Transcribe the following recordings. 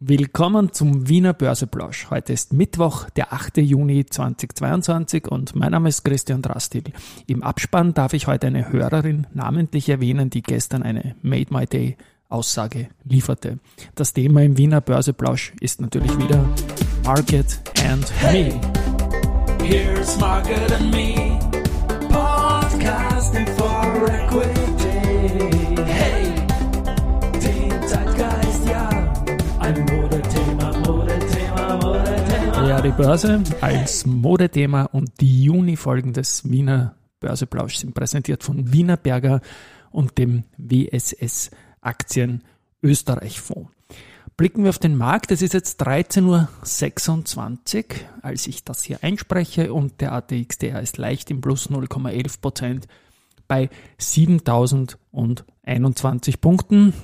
Willkommen zum Wiener Börseplausch. Heute ist Mittwoch, der 8. Juni 2022 und mein Name ist Christian Drastil. Im Abspann darf ich heute eine Hörerin namentlich erwähnen, die gestern eine Made My Day Aussage lieferte. Das Thema im Wiener Börseplausch ist natürlich wieder Market and Me. Here's Market and Me, die Börse als Modethema und die Juni-Folgen des Wiener Börseplausch sind präsentiert von Wiener Berger und dem WSS Aktien Österreich Fonds. Blicken wir auf den Markt. Es ist jetzt 13.26 Uhr, als ich das hier einspreche und der ATXDR ist leicht im Plus 0,11 Prozent bei 7021 Punkten.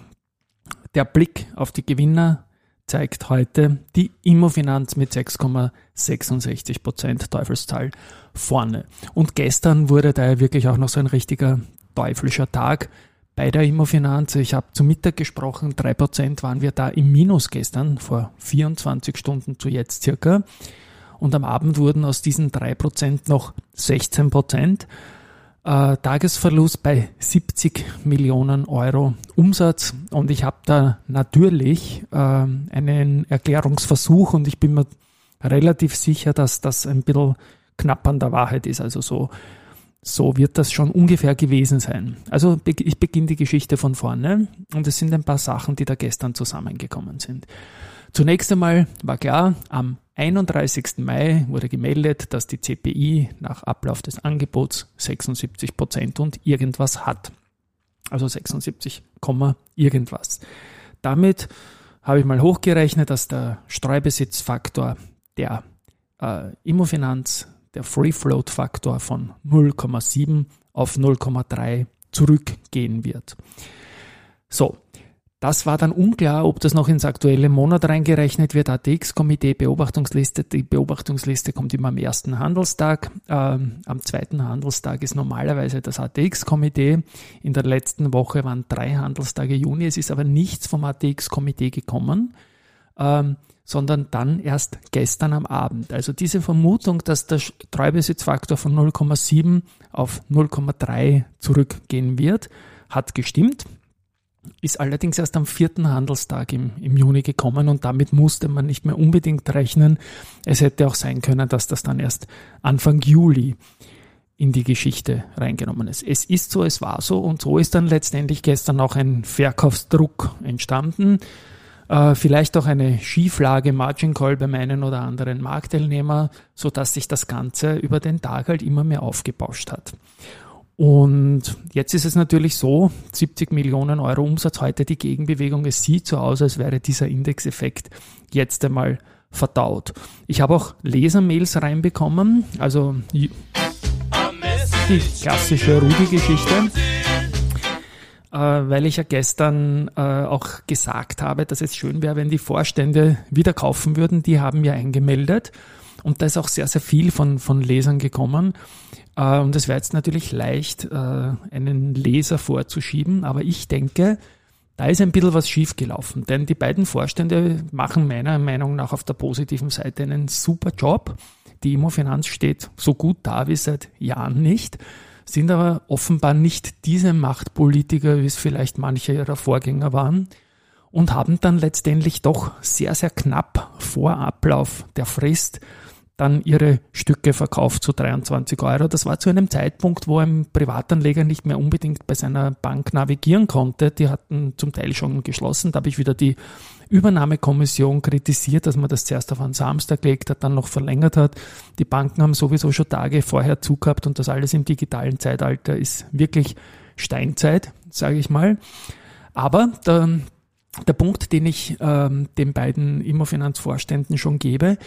Der Blick auf die Gewinner zeigt heute die Immofinanz mit 6,66 Prozent Teufelszahl vorne. Und gestern wurde da wirklich auch noch so ein richtiger teuflischer Tag bei der Immofinanz. Ich habe zu Mittag gesprochen, drei Prozent waren wir da im Minus gestern, vor 24 Stunden zu jetzt circa. Und am Abend wurden aus diesen drei Prozent noch 16 Prozent. Äh, Tagesverlust bei 70 Millionen Euro Umsatz und ich habe da natürlich äh, einen Erklärungsversuch und ich bin mir relativ sicher, dass das ein bisschen knapp an der Wahrheit ist. Also so, so wird das schon ungefähr gewesen sein. Also ich beginne die Geschichte von vorne und es sind ein paar Sachen, die da gestern zusammengekommen sind. Zunächst einmal war klar, am 31. Mai wurde gemeldet, dass die CPI nach Ablauf des Angebots 76 Prozent und irgendwas hat. Also 76, irgendwas. Damit habe ich mal hochgerechnet, dass der Streubesitzfaktor der äh, Immofinanz, der Free Float Faktor von 0,7 auf 0,3 zurückgehen wird. So, das war dann unklar, ob das noch ins aktuelle Monat reingerechnet wird. ATX-Komitee, Beobachtungsliste. Die Beobachtungsliste kommt immer am ersten Handelstag. Ähm, am zweiten Handelstag ist normalerweise das ATX-Komitee. In der letzten Woche waren drei Handelstage Juni. Es ist aber nichts vom ATX-Komitee gekommen, ähm, sondern dann erst gestern am Abend. Also diese Vermutung, dass der Treubesitzfaktor von 0,7 auf 0,3 zurückgehen wird, hat gestimmt ist allerdings erst am vierten Handelstag im, im Juni gekommen und damit musste man nicht mehr unbedingt rechnen. Es hätte auch sein können, dass das dann erst Anfang Juli in die Geschichte reingenommen ist. Es ist so, es war so und so ist dann letztendlich gestern auch ein Verkaufsdruck entstanden. Äh, vielleicht auch eine Schieflage Margin Call bei meinen oder anderen Marktteilnehmer, so dass sich das Ganze über den Tag halt immer mehr aufgebauscht hat. Und jetzt ist es natürlich so, 70 Millionen Euro Umsatz heute die Gegenbewegung. Es sieht so aus, als wäre dieser Indexeffekt jetzt einmal verdaut. Ich habe auch Lesermails reinbekommen, also die klassische Rudi-Geschichte, äh, weil ich ja gestern äh, auch gesagt habe, dass es schön wäre, wenn die Vorstände wieder kaufen würden. Die haben ja eingemeldet und da ist auch sehr, sehr viel von, von Lesern gekommen. Äh, und es wäre jetzt natürlich leicht, äh, einen Leser vorzuschieben, aber ich denke, da ist ein bisschen was schiefgelaufen, denn die beiden Vorstände machen meiner Meinung nach auf der positiven Seite einen super Job. Die Immofinanz steht so gut da wie seit Jahren nicht, sind aber offenbar nicht diese Machtpolitiker, wie es vielleicht manche ihrer Vorgänger waren, und haben dann letztendlich doch sehr, sehr knapp vor Ablauf der Frist dann ihre Stücke verkauft zu 23 Euro. Das war zu einem Zeitpunkt, wo ein Privatanleger nicht mehr unbedingt bei seiner Bank navigieren konnte. Die hatten zum Teil schon geschlossen. Da habe ich wieder die Übernahmekommission kritisiert, dass man das zuerst auf einen Samstag legt hat, dann noch verlängert hat. Die Banken haben sowieso schon Tage vorher zugehabt und das alles im digitalen Zeitalter ist wirklich Steinzeit, sage ich mal. Aber der, der Punkt, den ich ähm, den beiden Immofinanzvorständen schon gebe,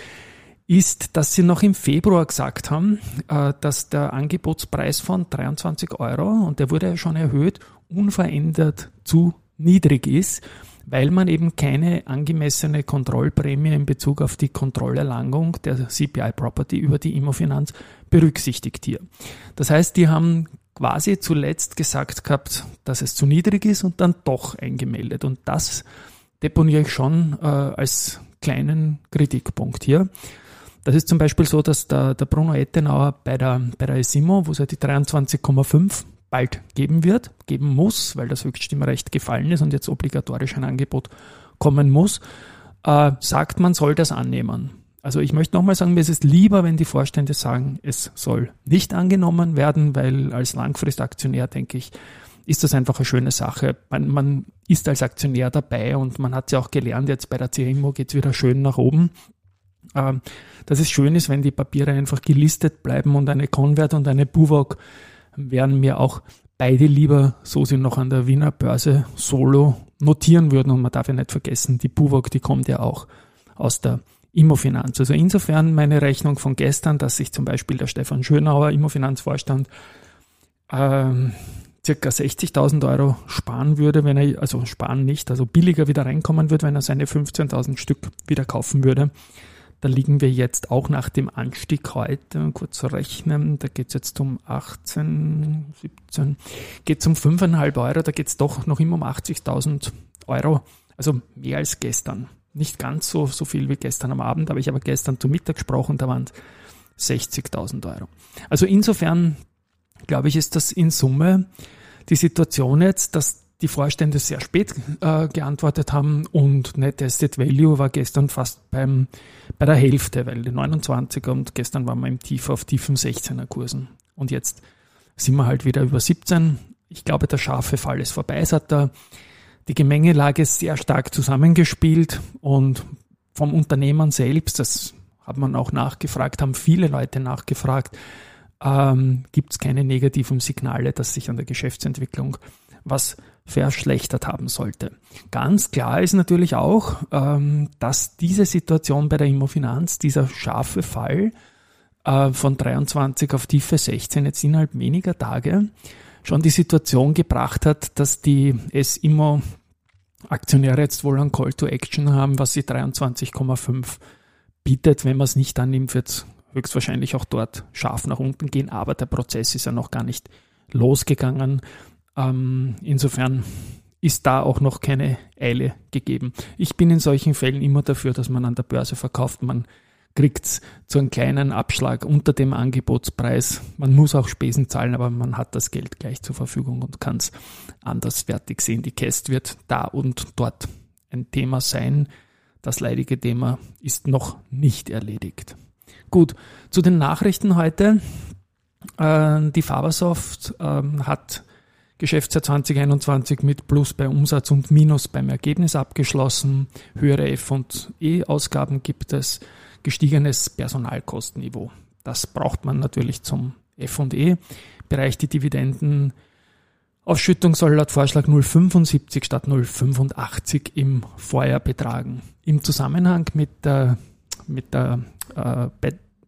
ist, dass sie noch im Februar gesagt haben, äh, dass der Angebotspreis von 23 Euro, und der wurde ja schon erhöht, unverändert zu niedrig ist, weil man eben keine angemessene Kontrollprämie in Bezug auf die Kontrollerlangung der CPI-Property über die Immofinanz berücksichtigt hier. Das heißt, die haben quasi zuletzt gesagt gehabt, dass es zu niedrig ist und dann doch eingemeldet. Und das deponiere ich schon äh, als kleinen Kritikpunkt hier. Das ist zum Beispiel so, dass der, der Bruno Ettenauer bei der, bei der ESIMO, wo es ja die 23,5 bald geben wird, geben muss, weil das Höchststimmrecht gefallen ist und jetzt obligatorisch ein Angebot kommen muss, äh, sagt, man soll das annehmen. Also ich möchte nochmal sagen, mir ist es lieber, wenn die Vorstände sagen, es soll nicht angenommen werden, weil als Langfristaktionär denke ich, ist das einfach eine schöne Sache. Man, man ist als Aktionär dabei und man hat ja auch gelernt, jetzt bei der CMO geht es wieder schön nach oben. Ähm, dass es schön ist, wenn die Papiere einfach gelistet bleiben und eine Convert und eine Buwok wären mir auch beide lieber, so sie noch an der Wiener Börse solo notieren würden. Und man darf ja nicht vergessen, die Buwok, die kommt ja auch aus der Immofinanz. Also insofern meine Rechnung von gestern, dass sich zum Beispiel der Stefan Schönauer, Immofinanzvorstand, ähm, circa 60.000 Euro sparen würde, wenn er, also sparen nicht, also billiger wieder reinkommen würde, wenn er seine 15.000 Stück wieder kaufen würde. Da liegen wir jetzt auch nach dem Anstieg heute, kurz zu rechnen, da geht es jetzt um 18, 17, geht es um 5,5 Euro, da geht es doch noch immer um 80.000 Euro, also mehr als gestern. Nicht ganz so, so viel wie gestern am Abend, aber ich habe gestern zu Mittag gesprochen, da waren es 60.000 Euro. Also insofern, glaube ich, ist das in Summe die Situation jetzt, dass die Vorstände sehr spät äh, geantwortet haben und Net Asset Value war gestern fast beim, bei der Hälfte, weil die 29er und gestern waren wir im Tief auf tiefen 16er Kursen. Und jetzt sind wir halt wieder über 17. Ich glaube, der scharfe Fall ist vorbei. Es hat da die Gemengelage sehr stark zusammengespielt und vom Unternehmen selbst, das hat man auch nachgefragt, haben viele Leute nachgefragt, ähm, gibt es keine negativen Signale, dass sich an der Geschäftsentwicklung was verschlechtert haben sollte. Ganz klar ist natürlich auch, ähm, dass diese Situation bei der Immofinanz, dieser scharfe Fall äh, von 23 auf tiefe 16 jetzt innerhalb weniger Tage schon die Situation gebracht hat, dass die S-Immo Aktionäre jetzt wohl ein Call to Action haben, was sie 23,5 bietet. Wenn man es nicht annimmt, wird es höchstwahrscheinlich auch dort scharf nach unten gehen, aber der Prozess ist ja noch gar nicht losgegangen. Ähm, insofern ist da auch noch keine Eile gegeben. Ich bin in solchen Fällen immer dafür, dass man an der Börse verkauft. Man kriegt zu einem kleinen Abschlag unter dem Angebotspreis. Man muss auch Spesen zahlen, aber man hat das Geld gleich zur Verfügung und kann es anderswertig sehen. Die Käst wird da und dort ein Thema sein. Das leidige Thema ist noch nicht erledigt. Gut, zu den Nachrichten heute. Äh, die Fabersoft ähm, hat Geschäftsjahr 2021 mit Plus bei Umsatz und Minus beim Ergebnis abgeschlossen. Höhere F&E-Ausgaben gibt es, gestiegenes Personalkostenniveau. Das braucht man natürlich zum F&E-Bereich. Die Dividendenausschüttung soll laut Vorschlag 0,75 statt 0,85 im Vorjahr betragen. Im Zusammenhang mit der, mit der äh,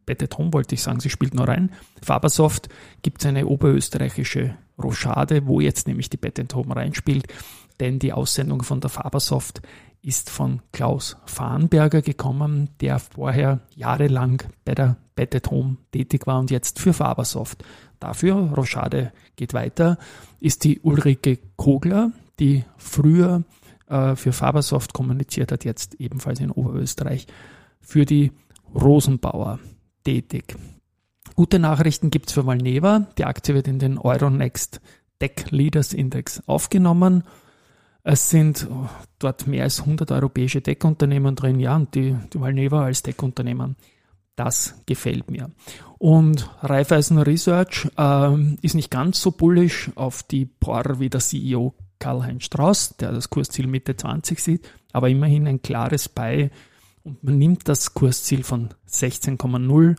Bettet wollte ich sagen, sie spielt nur rein. Fabersoft gibt es eine oberösterreichische Rochade, wo jetzt nämlich die Bet Home reinspielt, denn die Aussendung von der Fabersoft ist von Klaus Farnberger gekommen, der vorher jahrelang bei der Bet Home tätig war und jetzt für Fabersoft. Dafür, Rochade geht weiter, ist die Ulrike Kogler, die früher äh, für Fabersoft kommuniziert hat, jetzt ebenfalls in Oberösterreich für die Rosenbauer tätig. Gute Nachrichten gibt es für Valneva. Die Aktie wird in den Euronext Tech Leaders Index aufgenommen. Es sind oh, dort mehr als 100 europäische Tech-Unternehmen drin. Ja, und die, die Valneva als Tech-Unternehmen, das gefällt mir. Und Raiffeisen Research äh, ist nicht ganz so bullisch auf die POR wie der CEO Karl-Heinz Strauß, der das Kursziel Mitte 20 sieht, aber immerhin ein klares Bei und man nimmt das Kursziel von 16,0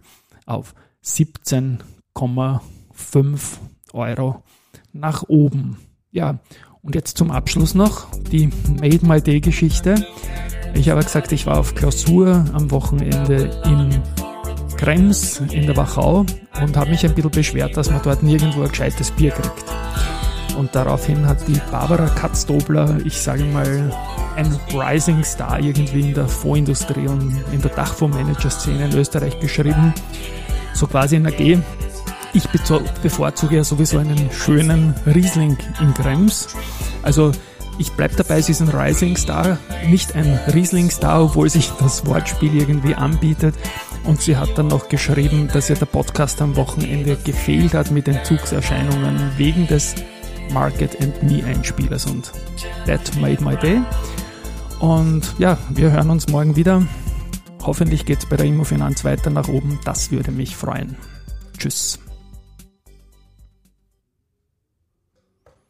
auf 17,5 Euro nach oben. Ja, und jetzt zum Abschluss noch die Made My Day Geschichte. Ich habe gesagt, ich war auf Klausur am Wochenende in Krems in der Wachau und habe mich ein bisschen beschwert, dass man dort nirgendwo ein gescheites Bier kriegt. Und daraufhin hat die Barbara Katzdobler, ich sage mal, ein Rising Star irgendwie in der Fondsindustrie und in der Dachfondsmanager-Szene in Österreich geschrieben, so quasi in AG. Ich bevorzuge ja sowieso einen schönen Riesling in Krems. Also ich bleibe dabei, sie ist ein Rising Star, nicht ein Riesling Star, obwohl sich das Wortspiel irgendwie anbietet. Und sie hat dann noch geschrieben, dass ihr der Podcast am Wochenende gefehlt hat mit Entzugserscheinungen wegen des Market and Me Einspielers und that made my day. Und ja, wir hören uns morgen wieder. Hoffentlich geht es bei der Immofinanz weiter nach oben. Das würde mich freuen. Tschüss.